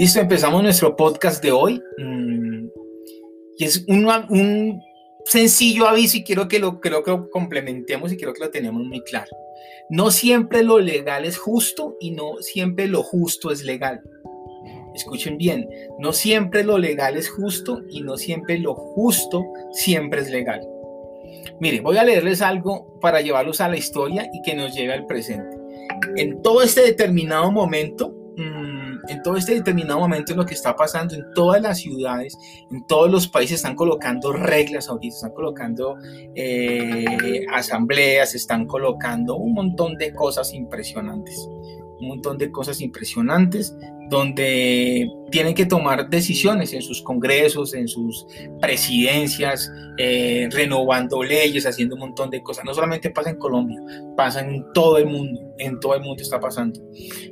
Listo, empezamos nuestro podcast de hoy. Mm, y es un, sencillo aviso y quiero que lo, que lo complementemos y quiero que lo tenemos muy claro. No siempre lo legal es justo y no siempre lo justo es legal. Escuchen bien, no siempre lo legal es justo y no siempre lo justo siempre es legal. Mire, voy a leerles algo para llevarlos a la historia y que nos lleve al presente. En todo este determinado momento, en todo este determinado momento en lo que está pasando en todas las ciudades, en todos los países están colocando reglas ahorita, están colocando eh, asambleas, están colocando un montón de cosas impresionantes, un montón de cosas impresionantes donde tienen que tomar decisiones en sus congresos, en sus presidencias, eh, renovando leyes, haciendo un montón de cosas. No solamente pasa en Colombia, pasa en todo el mundo, en todo el mundo está pasando.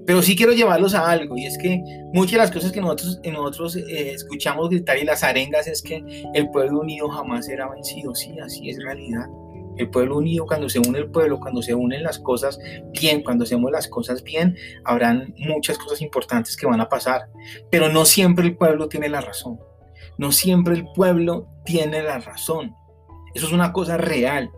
Pero sí quiero llevarlos a algo, y es que muchas de las cosas que nosotros, eh, escuchamos gritar y las arengas es que el pueblo unido jamás será vencido. Sí, así es realidad. El pueblo unido, cuando se une el pueblo, cuando se unen las cosas bien, cuando hacemos las cosas bien, habrán muchas cosas importantes que van a pasar. Pero no siempre el pueblo tiene la razón. No siempre el pueblo tiene la razón. Eso es una cosa real.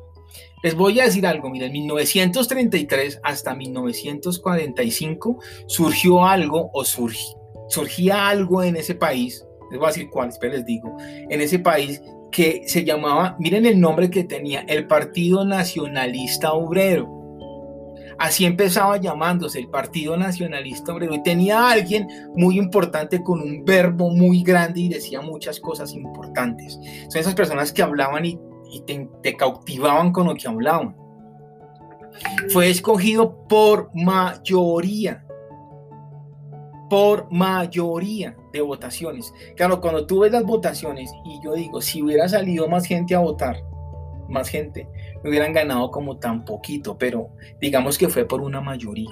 Les voy a decir algo, miren, en 1933 hasta 1945 surgió algo o surgía algo en ese país, les voy a decir cuál, les digo, en ese país que se llamaba, miren el nombre que tenía, el Partido Nacionalista Obrero. Así empezaba llamándose el Partido Nacionalista Obrero y tenía a alguien muy importante con un verbo muy grande y decía muchas cosas importantes. Son esas personas que hablaban y, te, cautivaban con lo que hablaban. Fue escogido por mayoría por mayoría de votaciones. Claro, cuando tú ves las votaciones y yo digo, si hubiera salido más gente a votar, más gente, me hubieran ganado como tan poquito, pero digamos que fue por una mayoría.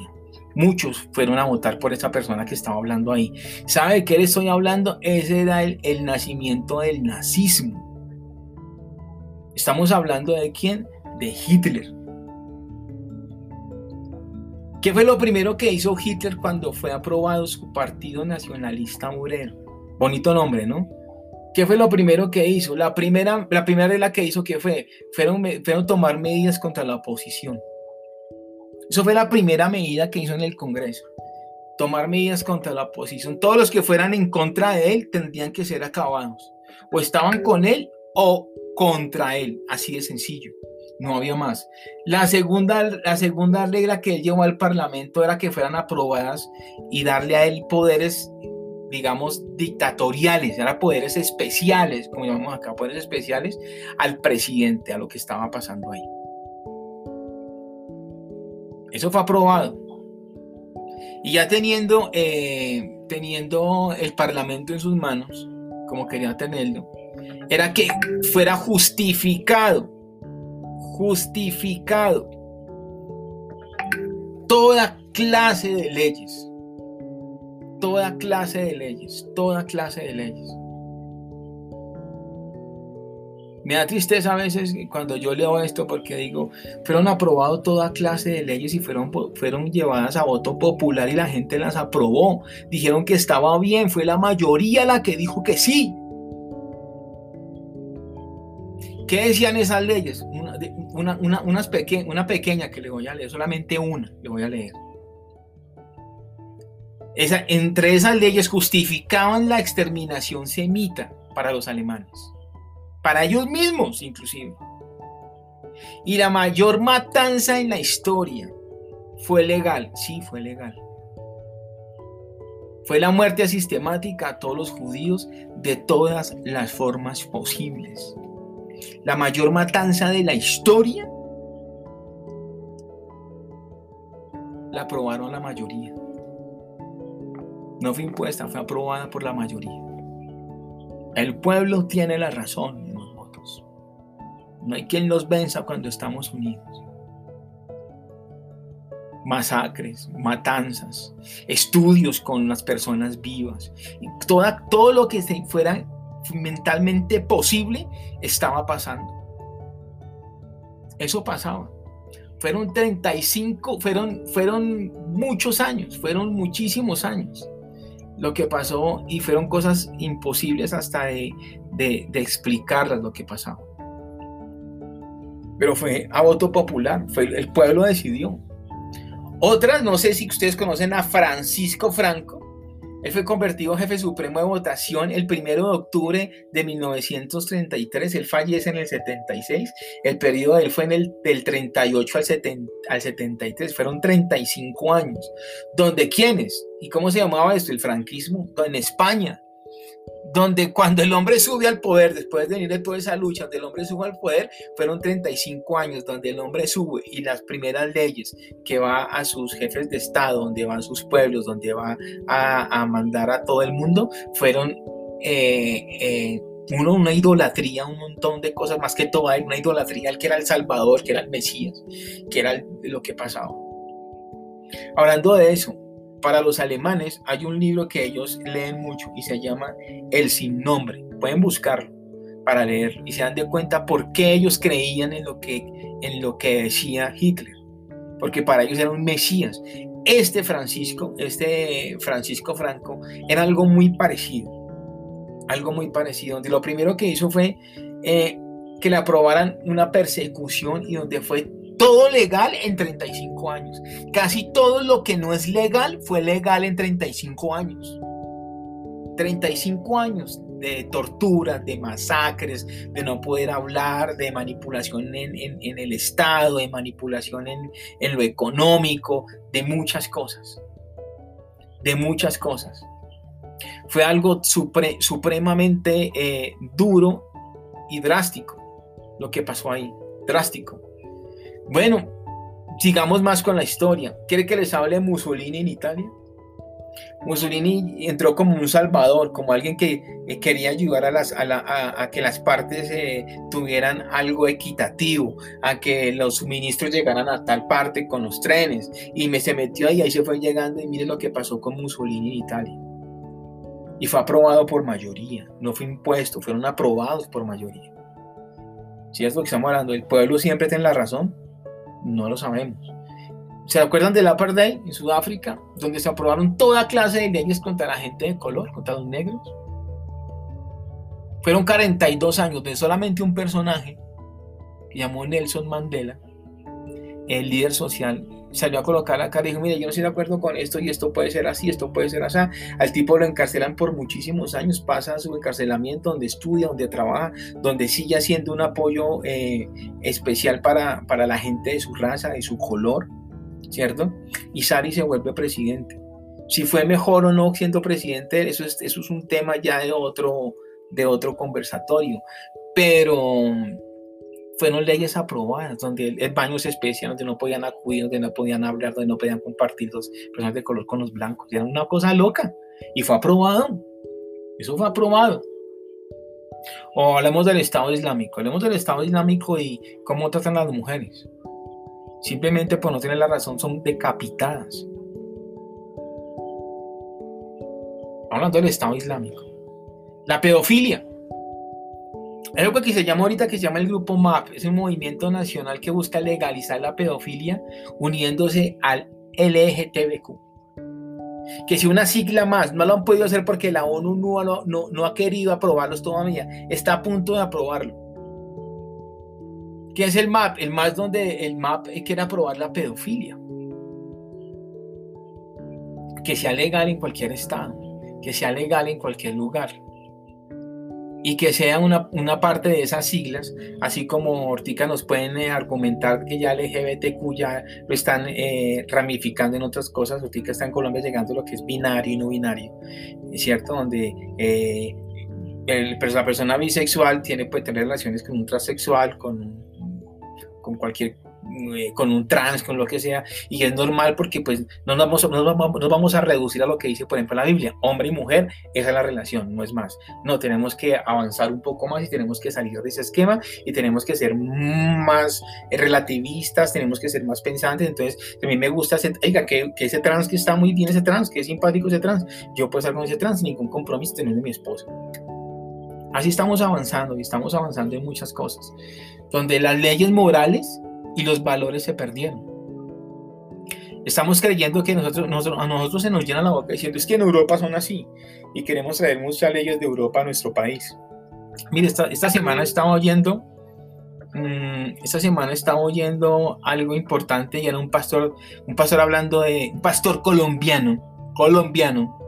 Muchos fueron a votar por esa persona que estaba hablando ahí. ¿Sabe de qué le estoy hablando? Ese era el, el nacimiento del nazismo. Estamos hablando de quién? De Hitler. ¿Qué fue lo primero que hizo Hitler cuando fue aprobado su Partido Nacionalista Obrero? Bonito nombre, ¿no? ¿Qué fue lo primero que hizo? La primera, la primera regla que hizo, ¿qué fue? Fueron, fueron tomar medidas contra la oposición. Eso fue la primera medida que hizo en el Congreso. Tomar medidas contra la oposición. Todos los que fueran en contra de él tendrían que ser acabados. O estaban con él o contra él. Así de sencillo no había más. La segunda, la segunda regla que él llevó al Parlamento era que fueran aprobadas y darle a él poderes, digamos, dictatoriales, eran poderes especiales, como llamamos acá, poderes especiales al presidente, a lo que estaba pasando ahí. Eso fue aprobado. Y ya teniendo, eh, teniendo el Parlamento en sus manos, como quería tenerlo, era que fuera justificado justificado toda clase de leyes, toda clase de leyes, toda clase de leyes. Me da tristeza a veces cuando yo leo esto porque digo, fueron aprobados toda clase de leyes y fueron, fueron llevadas a voto popular y la gente las aprobó. Dijeron que estaba bien, fue la mayoría la que dijo que sí. ¿Qué decían esas leyes? Una, una, pequeña que le voy a leer, solamente una le voy a leer. Esa, entre esas leyes justificaban la exterminación semita para los alemanes, para ellos mismos inclusive. Y la mayor matanza en la historia fue legal, sí, fue legal. Fue la muerte sistemática a todos los judíos de todas las formas posibles la mayor matanza de la historia, la aprobaron la mayoría. No fue impuesta, fue aprobada por la mayoría. El pueblo tiene la razón en los votos. No hay quien los venza cuando estamos unidos. Masacres, matanzas, estudios con las personas vivas, toda, todo lo que se fuera mentalmente posible estaba pasando. Eso pasaba. Fueron 35, fueron, fueron muchos años, fueron muchísimos años. lo que pasó y fueron cosas imposibles hasta de, de, explicarlas lo que pasaba. Pero fue a voto popular, fue, el pueblo decidió. Otras, no sé si ustedes conocen a Francisco Franco, él fue convertido jefe supremo de votación el 1 de octubre de 1933. Él fallece en el 76. El periodo de él fue en el, del 38 al, al 73. Fueron 35 años. ¿Donde quiénes? ¿Y cómo se llamaba esto? El franquismo. En España donde cuando el hombre sube al poder, después de venir de toda esa lucha, donde el hombre sube al poder, fueron 35 años donde el hombre sube y las primeras leyes que va a sus jefes de Estado, donde van sus pueblos, donde va a, mandar a todo el mundo, fueron eh, eh, uno, una idolatría, un montón de cosas, más que todo una idolatría al que era el Salvador, que era el Mesías, que era lo que pasaba. Hablando de eso, para los alemanes hay un libro que ellos leen mucho y se llama El sin nombre. Pueden buscarlo para leer y se dan de cuenta por qué ellos creían en lo que, en lo que decía Hitler. Porque para ellos era un Mesías. Este Francisco, este Francisco Franco, era algo muy parecido. Algo muy parecido. Donde lo primero que hizo fue eh, que le aprobaran una persecución y donde fue todo legal en 35 años. Casi todo lo que no es legal fue legal en 35 años. 35 años de tortura, de masacres, de no poder hablar, de manipulación en, el Estado, de manipulación en, lo económico, de muchas cosas. De muchas cosas. Fue algo supremamente eh, duro y drástico lo que pasó ahí. Drástico. Bueno, sigamos más con la historia. ¿Quiere que les hable de Mussolini en Italia? Mussolini entró como un salvador, como alguien que eh, quería ayudar a, que las partes eh, tuvieran algo equitativo, a que los suministros llegaran a tal parte con los trenes. Y me se metió ahí, ahí se fue llegando y mire lo que pasó con Mussolini en Italia. Y fue aprobado por mayoría, no fue impuesto, fueron aprobados por mayoría. Si es lo que estamos hablando, el pueblo siempre tiene la razón, no lo sabemos. ¿Se acuerdan del apartheid en Sudáfrica, donde se aprobaron toda clase de leyes contra la gente de color, contra los negros? Fueron 42 años de solamente un personaje que llamó Nelson Mandela, el líder social, salió a colocar la cara y dijo, mire, yo no estoy de acuerdo con esto y esto puede ser así, esto puede ser así. Al tipo lo encarcelan por muchísimos años, pasa su encarcelamiento donde estudia, donde trabaja, donde sigue haciendo un apoyo eh, especial para, para la gente de su raza, de su color, ¿cierto? Y Sari se vuelve presidente. Si fue mejor o no siendo presidente, eso es, eso es un tema ya de otro, de otro conversatorio. Pero fueron leyes aprobadas, donde el, baño se especial, donde no podían acudir, donde no podían hablar, donde no podían compartir los personas de color con los blancos. Era una cosa loca. Y fue aprobado. Eso fue aprobado. O hablemos del Estado Islámico. Hablemos del Estado Islámico y cómo tratan a las mujeres. Simplemente por no tener la razón son decapitadas. Hablando del Estado Islámico. La pedofilia. Hay algo que se llama ahorita que se llama el grupo MAP, es un movimiento nacional que busca legalizar la pedofilia uniéndose al LGTBQ. Que si una sigla más no lo han podido hacer porque la ONU no, no, no ha querido aprobarlos todavía, está a punto de aprobarlo. ¿Qué es el MAP? El MAP es donde el MAP quiere aprobar la pedofilia. Que sea legal en cualquier estado, que sea legal en cualquier lugar y que sea una, una, parte de esas siglas, así como Ortica nos pueden eh, argumentar que ya LGBTQ ya lo están eh, ramificando en otras cosas, Ortica está en Colombia llegando a lo que es binario y no binario, ¿cierto? Donde eh, el, pues, la persona bisexual tiene, puede tener relaciones con un transexual, con, con cualquier eh, con un trans, con lo que sea, y es normal porque pues no nos vamos, nos vamos, nos vamos a reducir a lo que dice, por ejemplo, la Biblia, hombre y mujer, esa es la relación, no es más. No, tenemos que avanzar un poco más y tenemos que salir de ese esquema y tenemos que ser más relativistas, tenemos que ser más pensantes, entonces mí me gusta, ese, oiga, que, que, ese trans que está muy bien, ese trans, que es simpático ese trans, yo puedo estar con ese trans ningún compromiso, teniendo mi esposa. Así estamos avanzando y estamos avanzando en muchas cosas, donde las leyes morales y los valores se perdieron. Estamos creyendo que nosotros, a nosotros se nos llena la boca diciendo es que en Europa son así y queremos traer muchas leyes de Europa a nuestro país. Mire, esta, esta semana estaba oyendo, mmm, esta semana estaba oyendo algo importante y era un pastor, un pastor hablando de, un pastor colombiano, colombiano,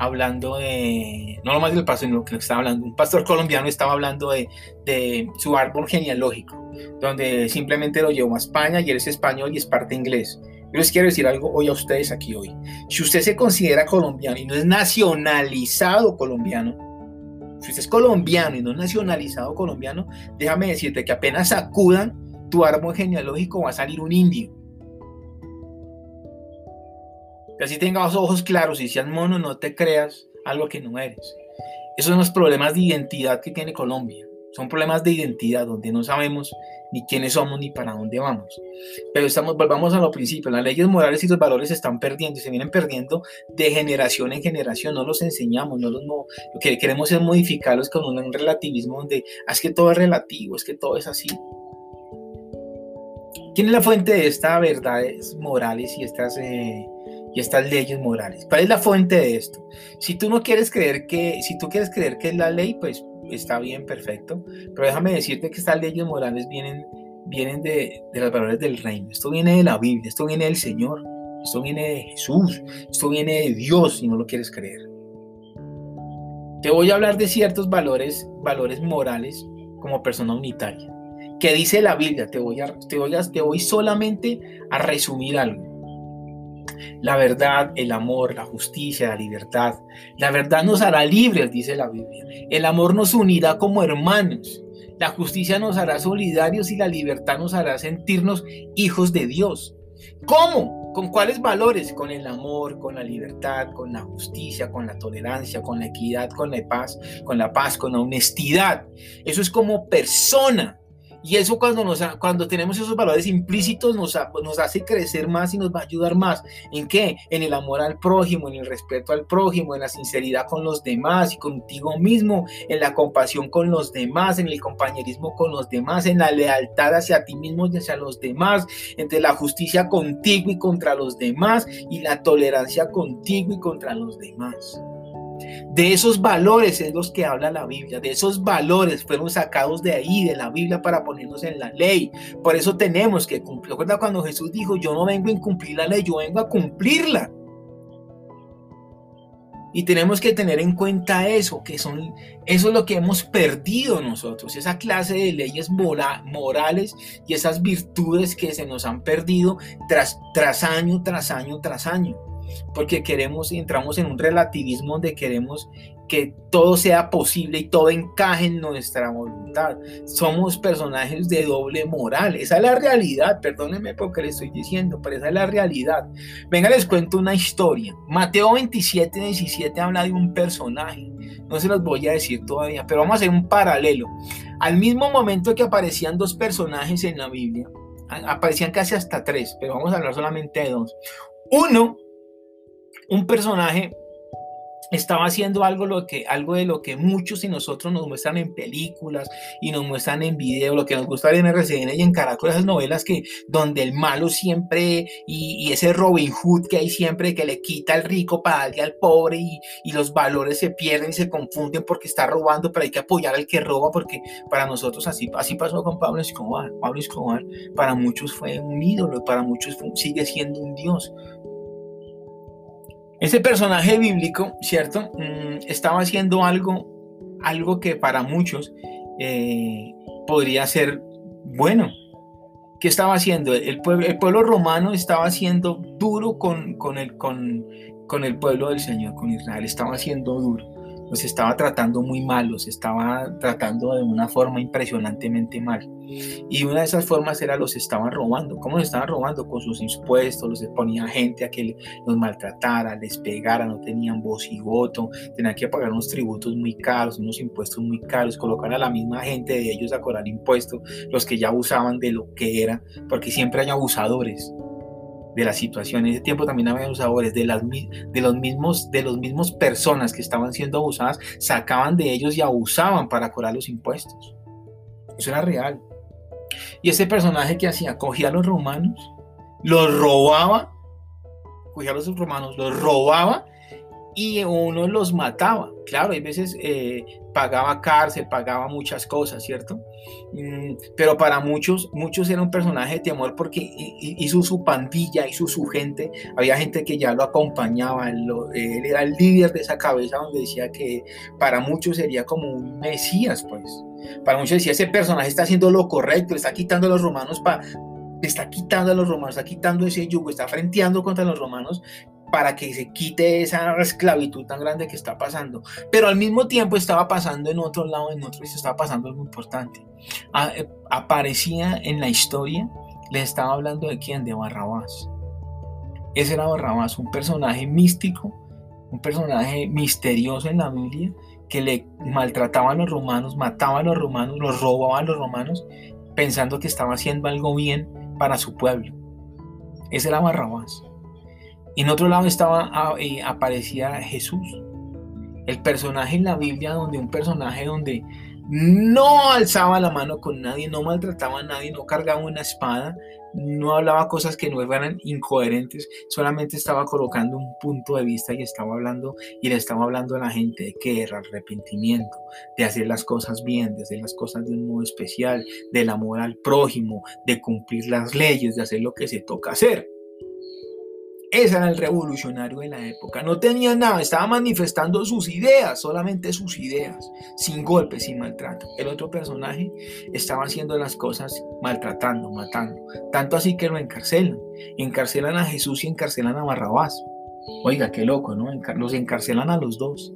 hablando de, no lo más del pastor, sino que estaba hablando, un pastor colombiano estaba hablando de, de su árbol genealógico, donde simplemente lo llevó a España y él es español y es parte inglés. Yo les quiero decir algo hoy a ustedes aquí hoy. Si usted se considera colombiano y no es nacionalizado colombiano, si usted es colombiano y no es nacionalizado colombiano, déjame decirte que apenas sacudan tu árbol genealógico va a salir un indio. Que así tengas ojos claros y seas mono, no te creas algo que no eres. Esos son los problemas de identidad que tiene Colombia. Son problemas de identidad donde no sabemos ni quiénes somos ni para dónde vamos. Pero estamos, volvamos a lo principio, las leyes morales y los valores se están perdiendo y se vienen perdiendo de generación en generación, no los enseñamos, no los, no, lo que queremos es modificarlos con un relativismo donde ah, es que todo es relativo, es que todo es así. ¿Quién es la fuente de estas verdades morales y estas, eh, y estas leyes morales? ¿Cuál es la fuente de esto? Si tú no quieres creer que, si tú quieres creer que es la ley, pues está bien, perfecto, pero déjame decirte que estas leyes morales vienen, vienen de, de los valores del reino, esto viene de la Biblia, esto viene del Señor, esto viene de Jesús, esto viene de Dios si no lo quieres creer. Te voy a hablar de ciertos valores, valores morales como persona unitaria. ¿Qué dice la Biblia? Te voy, a, te, voy te voy solamente a resumir algo. La verdad, el amor, la justicia, la libertad. La verdad nos hará libres, dice la Biblia. El amor nos unirá como hermanos. La justicia nos hará solidarios y la libertad nos hará sentirnos hijos de Dios. ¿Cómo? ¿Con cuáles valores? Con el amor, con la libertad, con la justicia, con la tolerancia, con la equidad, con la paz, con la paz, con la honestidad. Eso es como persona. Y eso cuando, nos, cuando tenemos esos valores implícitos nos, nos hace crecer más y nos va a ayudar más. ¿En qué? En el amor al prójimo, en el respeto al prójimo, en la sinceridad con los demás y contigo mismo, en la compasión con los demás, en el compañerismo con los demás, en la lealtad hacia ti mismo y hacia los demás, entre la justicia contigo y contra los demás y la tolerancia contigo y contra los demás. De esos valores es los que habla la Biblia, de esos valores fueron sacados de ahí, de la Biblia, para ponernos en la ley. Por eso tenemos que cumplir. Recuerda cuando Jesús dijo, yo no vengo a incumplir la ley, yo vengo a cumplirla. Y tenemos que tener en cuenta eso, que son, eso es lo que hemos perdido nosotros, esa clase de leyes morales y esas virtudes que se nos han perdido tras, tras año, tras año, tras año porque queremos, entramos en un relativismo donde queremos que todo sea posible y todo encaje en nuestra voluntad. Somos personajes de doble moral. Esa es la realidad. Perdónenme porque le estoy diciendo, pero esa es la realidad. Venga, les cuento una historia. Mateo 27, 17 habla de un personaje. No se los voy a decir todavía, pero vamos a hacer un paralelo. Al mismo momento que aparecían dos personajes en la Biblia, aparecían casi hasta tres, pero vamos a hablar solamente de dos. Uno un personaje estaba haciendo algo, lo que, algo de lo que muchos y nosotros nos muestran en películas y nos muestran en video, lo que nos gusta en RCN y en Caracol, esas novelas que donde el malo siempre y, ese Robin Hood que hay siempre que le quita al rico para darle al pobre y, y, los valores se pierden y se confunden porque está robando, pero hay que apoyar al que roba porque para nosotros así, así pasó con Pablo Escobar. Pablo Escobar para muchos fue un ídolo, para muchos sigue siendo un dios este personaje bíblico, ¿cierto? Mm, estaba haciendo algo, algo que para muchos eh, podría ser bueno. ¿Qué estaba haciendo? El pueblo, el pueblo romano estaba siendo duro con, con, el, con, con el pueblo del Señor, con Israel. Estaba siendo duro los estaba tratando muy mal, los estaba tratando de una forma impresionantemente mal. Y una de esas formas era los estaban robando. ¿Cómo los estaban robando? Con sus impuestos, los ponía gente a que los maltratara, les pegara, no tenían voz y voto, tenían que pagar unos tributos muy caros, unos impuestos muy caros, colocar a la misma gente de ellos a cobrar impuestos, los que ya abusaban de lo que era, porque siempre hay abusadores de la situación. En ese tiempo también había abusadores de, las, de, los mismos, de los mismos personas que estaban siendo abusadas, sacaban de ellos y abusaban para cobrar los impuestos. Eso era real. Y ese personaje que hacía, cogía a los romanos, los robaba cogía a los romanos, los robaba y uno los mataba. Claro, hay veces eh, pagaba cárcel, pagaba muchas cosas, ¿cierto? Mm, pero para muchos, muchos era un personaje de temor porque hizo su pandilla, hizo su gente. Había gente que ya lo acompañaba, él, era el líder de esa cabeza donde decía que para muchos sería como un mesías, pues. Para muchos decía, ese personaje está haciendo lo correcto, está quitando a los romanos para... Está quitando a los romanos, está quitando ese yugo, está frenteando contra los romanos para que se quite esa esclavitud tan grande que está pasando. Pero al mismo tiempo estaba pasando en otro lado, en otro, y se estaba pasando algo importante. Ah, eh, aparecía en la historia, les estaba hablando de quién, de Barrabás. Ese era Barrabás, un personaje místico, un personaje misterioso en la Biblia, que le maltrataba a los romanos, mataba a los romanos, los robaba a los romanos, pensando que estaba haciendo algo bien para su pueblo. Ese era Barrabás. En otro lado estaba, ah, eh, aparecía Jesús, el personaje en la Biblia donde un personaje donde no alzaba la mano con nadie, no maltrataba a nadie, no cargaba una espada, no hablaba cosas que no eran incoherentes, solamente estaba colocando un punto de vista y estaba hablando y le estaba hablando a la gente de que era arrepentimiento, de hacer las cosas bien, de hacer las cosas de un modo especial, del amor al prójimo, de cumplir las leyes, de hacer lo que se toca hacer. Ese era el revolucionario de la época. No tenía nada, estaba manifestando sus ideas, solamente sus ideas, sin golpes, sin maltrato. El otro personaje estaba haciendo las cosas maltratando, matando. Tanto así que lo encarcelan. Encarcelan a Jesús y encarcelan a Barrabás. Oiga, qué loco, ¿no? Los encarcelan a los dos.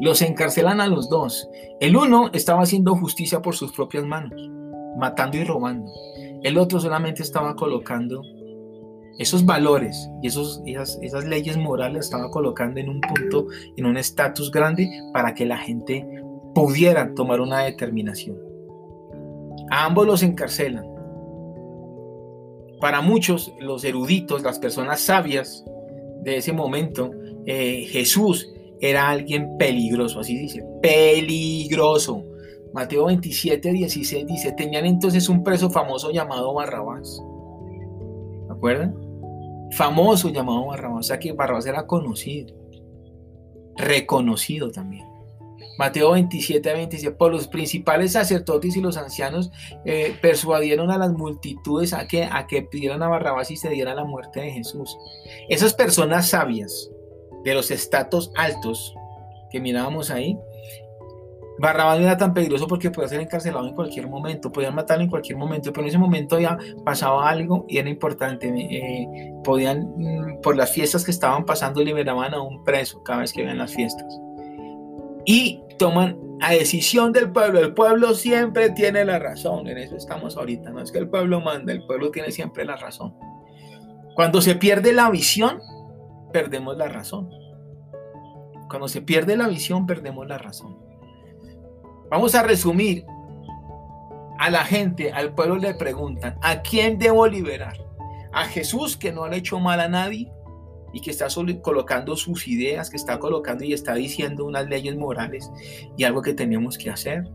Los encarcelan a los dos. El uno estaba haciendo justicia por sus propias manos, matando y robando. El otro solamente estaba colocando esos valores y esos, esas, leyes morales estaba colocando en un punto, en un estatus grande para que la gente pudiera tomar una determinación. A ambos los encarcelan. Para muchos, los eruditos, las personas sabias de ese momento, eh, Jesús era alguien peligroso, así dice, peligroso. Mateo 27, 16 dice, tenían entonces un preso famoso llamado Barrabás. ¿Me acuerdan? Famoso llamado Barrabás, o sea que Barrabás era conocido, reconocido también. Mateo 27 27, por los principales sacerdotes y los ancianos eh, persuadieron a las multitudes a que, a que pidieran a Barrabás y se diera la muerte de Jesús. Esas personas sabias de los estatus altos que mirábamos ahí, Barrabás no era tan peligroso porque podía ser encarcelado en cualquier momento, podían matarlo en cualquier momento, pero en ese momento ya pasaba algo y era importante. Eh, podían, mm, por las fiestas que estaban pasando, liberaban a un preso cada vez que ven las fiestas. Y toman a decisión del pueblo. El pueblo siempre tiene la razón, en eso estamos ahorita. No es que el pueblo manda, el pueblo tiene siempre la razón. Cuando se pierde la visión, perdemos la razón. Cuando se pierde la visión, perdemos la razón. Vamos a resumir. A la gente, al pueblo le preguntan, ¿a quién debo liberar? ¿A Jesús que no ha hecho mal a nadie? y que está colocando sus ideas, que está colocando y está diciendo unas leyes morales y algo que tenemos que hacer,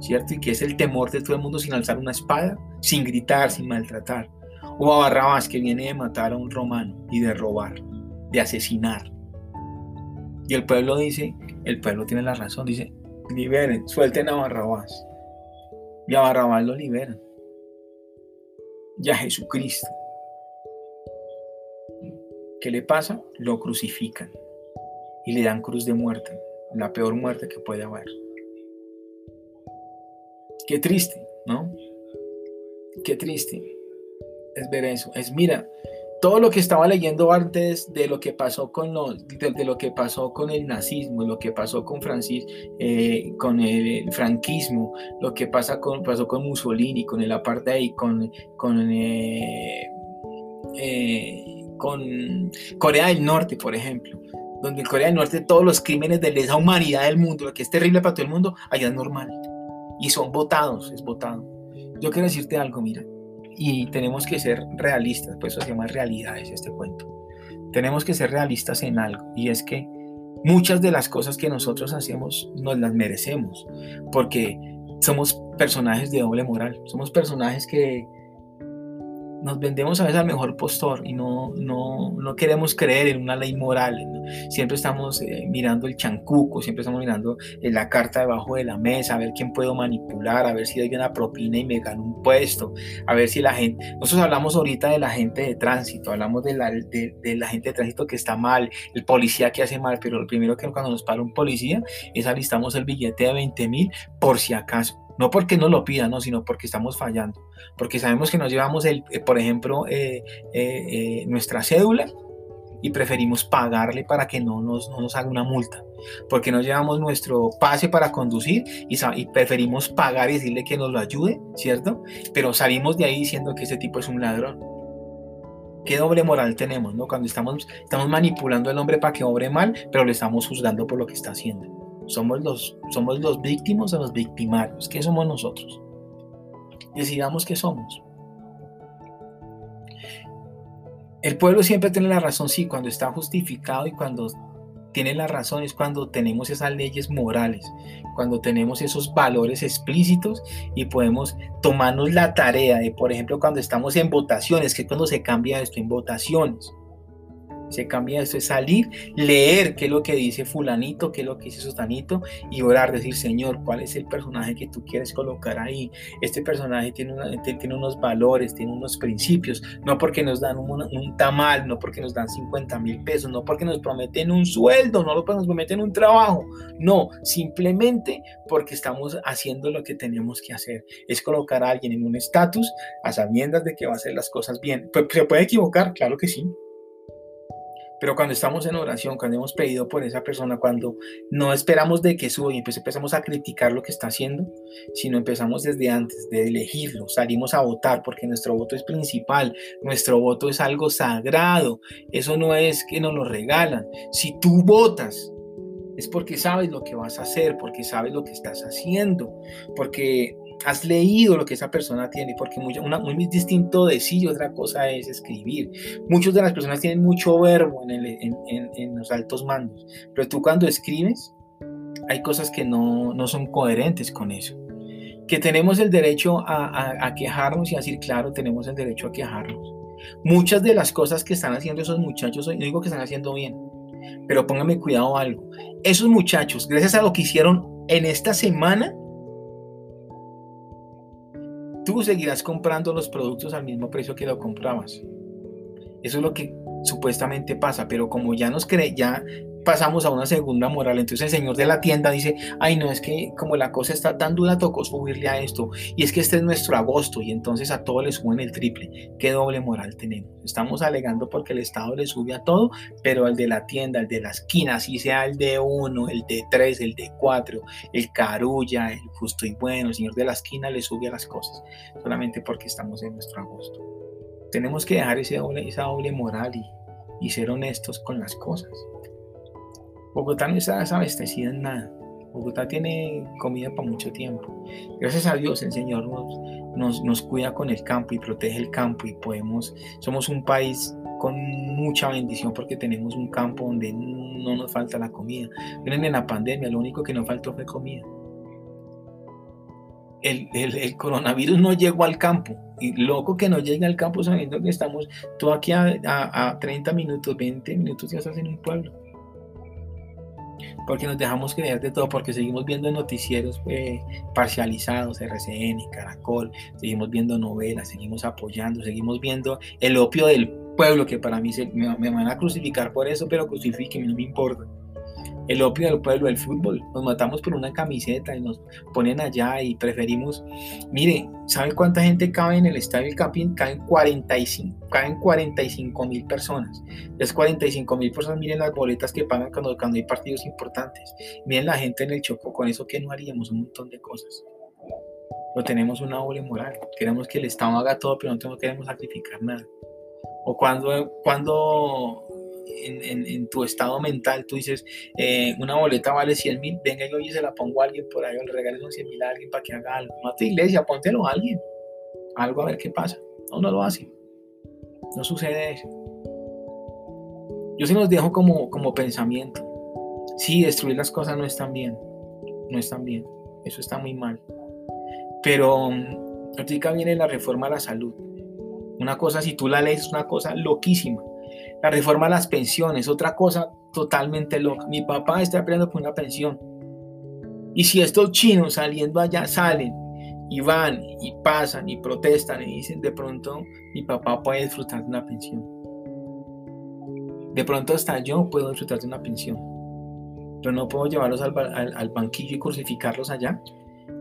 ¿cierto? Y que es el temor de todo el mundo sin alzar una espada, sin gritar, sin maltratar. O a Barrabás que viene de matar a un romano y de robar, de asesinar. Y el pueblo dice, el pueblo tiene la razón, dice, liberen, suelten a Barrabás. Y a Barrabás lo liberan. Y a Jesucristo. ¿Qué le pasa? Lo crucifican y le dan cruz de muerte, la peor muerte que puede haber. Qué triste, ¿no? Qué triste es ver eso. Es, mira, todo lo que estaba leyendo antes de lo que pasó con los, de, lo que pasó con el nazismo, lo que pasó con Francis, eh, con el, franquismo, lo que pasa con, pasó con Mussolini, con el apartheid, con, con, eh, eh, con Corea del Norte, por ejemplo, donde en Corea del Norte todos los crímenes de lesa humanidad del mundo, lo que es terrible para todo el mundo, allá es normal y son votados, es votado. Yo quiero decirte algo, mira, y tenemos que ser realistas, pues eso se llama realidades este cuento. Tenemos que ser realistas en algo y es que muchas de las cosas que nosotros hacemos nos las merecemos porque somos personajes de doble moral, somos personajes que nos vendemos a veces al mejor postor y no, no, no queremos creer en una ley moral. Siempre estamos eh, mirando el chancuco, siempre estamos mirando eh, la carta debajo de la mesa, a ver quién puedo manipular, a ver si doy una propina y me gano un puesto, a ver si la gente... Nosotros hablamos ahorita de la gente de tránsito, hablamos de la, de, de la gente de tránsito que está mal, el policía que hace mal, pero lo primero que cuando nos para un policía es alistamos el billete de 20 mil por si acaso. No porque no lo pidan, no, sino porque estamos fallando. Porque sabemos que nos llevamos, el, eh, por ejemplo, eh, eh, nuestra cédula y preferimos pagarle para que no nos, no nos haga una multa. Porque nos llevamos nuestro pase para conducir y, preferimos pagar y decirle que nos lo ayude, ¿cierto? Pero salimos de ahí diciendo que ese tipo es un ladrón. ¿Qué doble moral tenemos, no? Cuando estamos, estamos manipulando al hombre para que obre mal, pero le estamos juzgando por lo que está haciendo. Somos los, somos los víctimas o los victimarios. ¿Qué somos nosotros? Decidamos qué somos. El pueblo siempre tiene la razón, sí, cuando está justificado y cuando tiene la razón es cuando tenemos esas leyes morales, cuando tenemos esos valores explícitos y podemos tomarnos la tarea de, por ejemplo, cuando estamos en votaciones, que es cuando se cambia esto en votaciones se cambia esto, es salir, leer qué es lo que dice fulanito, qué es lo que dice sotanito y orar, decir, Señor, ¿cuál es el personaje que tú quieres colocar ahí? Este personaje tiene, tiene unos valores, tiene unos principios, no porque nos dan un, un tamal, no porque nos dan 50 mil pesos, no porque nos prometen un sueldo, no porque nos prometen un trabajo, no, simplemente porque estamos haciendo lo que tenemos que hacer, es colocar a alguien en un estatus a sabiendas de que va a hacer las cosas bien. ¿Se puede equivocar? Claro que sí, pero cuando estamos en oración, cuando hemos pedido por esa persona, cuando no esperamos de que suba y pues empezamos a criticar lo que está haciendo, sino empezamos desde antes de elegirlo, salimos a votar porque nuestro voto es principal, nuestro voto es algo sagrado, eso no es que nos lo regalan. Si tú votas, es porque sabes lo que vas a hacer, porque sabes lo que estás haciendo, porque has leído lo que esa persona tiene, porque muy, una, muy distinto decir otra cosa es escribir. Muchas de las personas tienen mucho verbo en, en, los altos mandos, pero tú cuando escribes, hay cosas que no, no son coherentes con eso. Que tenemos el derecho a, a, quejarnos y a decir, claro, tenemos el derecho a quejarnos. Muchas de las cosas que están haciendo esos muchachos, no digo que están haciendo bien, pero póngame cuidado algo. Esos muchachos, gracias a lo que hicieron en esta semana, tú seguirás comprando los productos al mismo precio que lo comprabas. Eso es lo que supuestamente pasa, pero como ya nos cree, ya pasamos a una segunda moral. Entonces el señor de la tienda dice, ay no, es que como la cosa está tan dura, tocó subirle a esto. Y es que este es nuestro agosto y entonces a todo le suben el triple. ¿Qué doble moral tenemos? Estamos alegando porque el Estado le sube a todo, pero el de la tienda, el de la esquina, así sea el de uno, el de tres, el de cuatro, el carulla, el justo y bueno, el señor de la esquina le sube a las cosas, solamente porque estamos en nuestro agosto. Tenemos que dejar ese doble, esa doble moral y, y ser honestos con las cosas. Bogotá no está desabastecida en nada. Bogotá tiene comida para mucho tiempo. Gracias a Dios el Señor nos, nos, cuida con el campo y protege el campo y podemos, somos un país con mucha bendición porque tenemos un campo donde no nos falta la comida. Miren, en la pandemia lo único que nos faltó fue comida. El, el, coronavirus no llegó al campo. Y loco que no llegue al campo sabiendo que estamos tú aquí a, a, a 30 minutos, 20 minutos ya estás en un pueblo porque nos dejamos creer de todo, porque seguimos viendo noticieros eh, parcializados, RCN, Caracol, seguimos viendo novelas, seguimos apoyando, seguimos viendo el opio del pueblo, que para mí se, me, me, van a crucificar por eso, pero crucifíquenme, no me importa el opio del pueblo, el fútbol. Nos matamos por una camiseta y nos ponen allá y preferimos. Mire, ¿sabe cuánta gente cabe en el estadio del Campín? Caben 45, caben 45 mil personas. Las 45 mil personas, miren las boletas que pagan cuando, cuando hay partidos importantes. Miren la gente en el Choco, con eso que no haríamos un montón de cosas. No tenemos una doble moral. Queremos que el Estado haga todo, pero no queremos sacrificar nada. O cuando, cuando en, tu estado mental, tú dices, eh, una boleta vale 100 mil, venga yo y se la pongo a alguien por ahí, o le regales un 100 mil a alguien para que haga algo. No a tu iglesia, póntelo a alguien. Algo a ver qué pasa. No, no lo hace. No sucede eso. Yo se los dejo como, como pensamiento. Sí, destruir las cosas no están bien. No están bien. Eso está muy mal. Pero mm, ahorita viene la reforma a la salud Una cosa, si tú la lees, es una cosa loquísima. La reforma a las pensiones, otra cosa totalmente loca. Mi papá está peleando por una pensión. Y si estos chinos saliendo allá salen y van y pasan y protestan y dicen de pronto mi papá puede disfrutar de una pensión. De pronto hasta yo puedo disfrutar de una pensión. Pero no puedo llevarlos al, banquillo y crucificarlos allá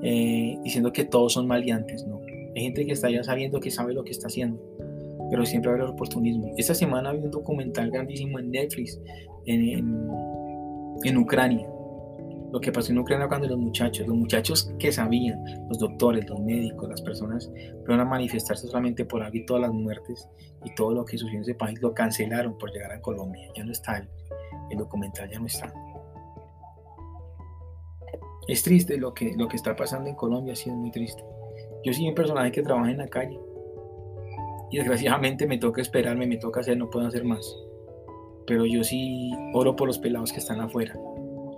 eh, diciendo que todos son maleantes. No. Hay gente que está ya sabiendo que sabe lo que está haciendo. Pero siempre habrá oportunismo. Esta semana vi un documental grandísimo en Netflix en, en Ucrania lo que pasó en Ucrania cuando los muchachos, los muchachos que sabían, los doctores, los médicos, las personas, fueron a manifestarse solamente por algo y todas las muertes y todo lo que sucedió en ese país lo cancelaron por llegar a Colombia. Ya no está, el, el documental ya no está. Es triste lo que, lo que está pasando en Colombia, sí es muy triste. Yo soy un personaje que trabaja en la calle y desgraciadamente me toca esperarme, me toca hacer, no puedo hacer más. Pero yo sí oro por los pelados que están afuera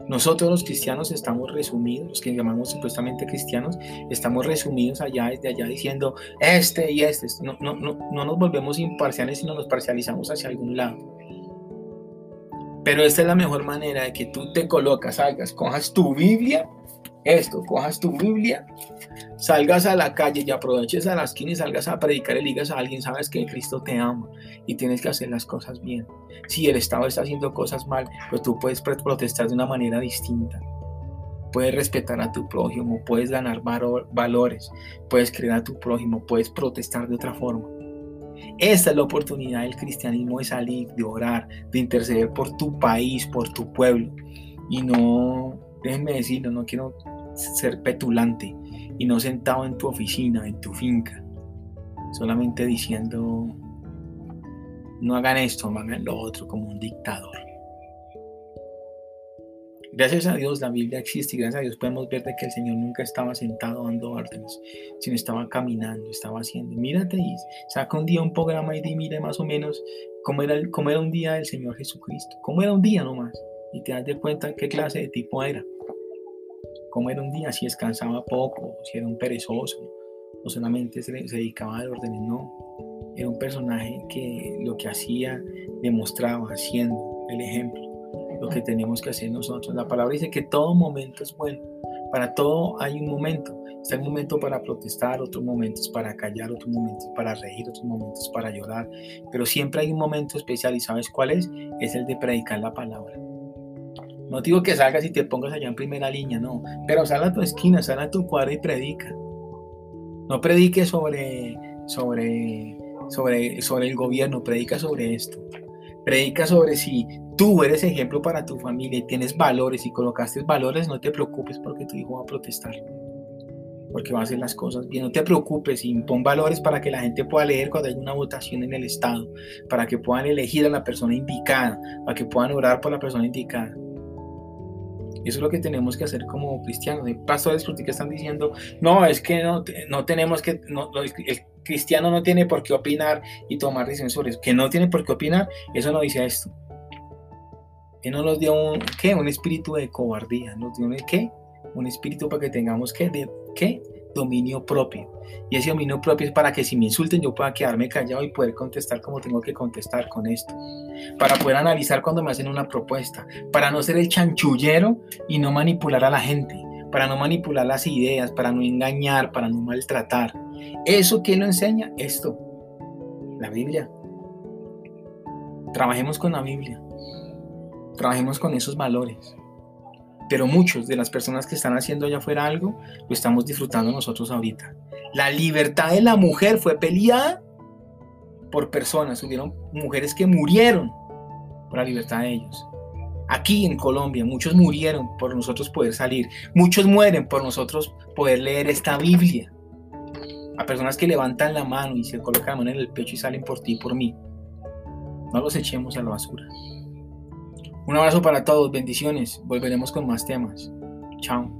nosotros los cristianos estamos resumidos, los que llamamos supuestamente cristianos, estamos resumidos allá desde allá diciendo este y este. No, no, no, no nos volvemos imparciales, sino nos parcializamos hacia algún lado. Pero esta es la mejor manera de que tú te colocas, salgas, cojas tu Biblia, esto, cojas tu Biblia, salgas a la calle y aproveches a la esquina y salgas a predicar y digas a alguien, sabes que Cristo te ama y tienes que hacer las cosas bien. Si el Estado está haciendo cosas mal, pues tú puedes protestar de una manera distinta. Puedes respetar a tu prójimo, puedes ganar valores, puedes creer a tu prójimo, puedes protestar de otra forma. Esta es la oportunidad del cristianismo de salir, de orar, de interceder por tu país, por tu pueblo. Y no, déjenme decirlo, no quiero ser petulante y no sentado en tu oficina, en tu finca, solamente diciendo, no hagan esto, no hagan lo otro como un dictador. Gracias a Dios la Biblia existe y gracias a Dios podemos ver de que el Señor nunca estaba sentado dando órdenes, sino estaba caminando, estaba haciendo. Mírate y saca un día un programa y di, mire más o menos cómo era, cómo era un día del Señor Jesucristo, cómo era un día nomás, y te das de cuenta qué clase de tipo era cómo era un día, si descansaba poco, si era un perezoso, o solamente se, dedicaba al orden, no. Era un personaje que lo que hacía, demostraba, haciendo el ejemplo, lo que tenemos que hacer nosotros. La palabra dice que todo momento es bueno. Para todo hay un momento. Está el momento para protestar, otros momentos para callar, otros momentos para reír, otros momentos para llorar. Pero siempre hay un momento especial y ¿sabes cuál es? Es el de predicar la palabra. No digo que salgas y te pongas allá en primera línea, no. Pero sal a tu esquina, sal a tu cuadra y predica. No predique sobre, sobre, sobre, sobre el gobierno, predica sobre esto. Predica sobre si tú eres ejemplo para tu familia y tienes valores y colocaste valores, no te preocupes porque tu hijo va a protestar. Porque va a hacer las cosas bien. No te preocupes, impon valores para que la gente pueda leer cuando hay una votación en el Estado, para que puedan elegir a la persona indicada, para que puedan orar por la persona indicada. Eso es lo que tenemos que hacer como cristianos. Hay pastores que están diciendo, no, es que no, no tenemos que, el cristiano no tiene por qué opinar y tomar decisiones. Que no tiene por qué opinar, eso no dice esto. Él no nos dio un, ¿qué? un espíritu de cobardía, nos dio un, ¿qué? un espíritu para que tengamos que, de, ¿qué? Dominio propio. Y ese dominio propio es para que si me insulten yo pueda quedarme callado y poder contestar como tengo que contestar con esto. Para poder analizar cuando me hacen una propuesta. Para no ser el chanchullero y no manipular a la gente. Para no manipular las ideas, para no engañar, para no maltratar. ¿Eso qué lo enseña? Esto. La Biblia. Trabajemos con la Biblia. Trabajemos con esos valores pero muchos de las personas que están haciendo allá afuera algo, lo estamos disfrutando nosotros ahorita. La libertad de la mujer fue peleada por personas, hubieron mujeres que murieron por la libertad de ellos. Aquí en Colombia muchos murieron por nosotros poder salir, muchos mueren por nosotros poder leer esta Biblia. A personas que levantan la mano y se colocan la mano en el pecho y salen por ti y por mí. No los echemos a la basura. Un abrazo para todos, bendiciones. Volveremos con más temas. Chao.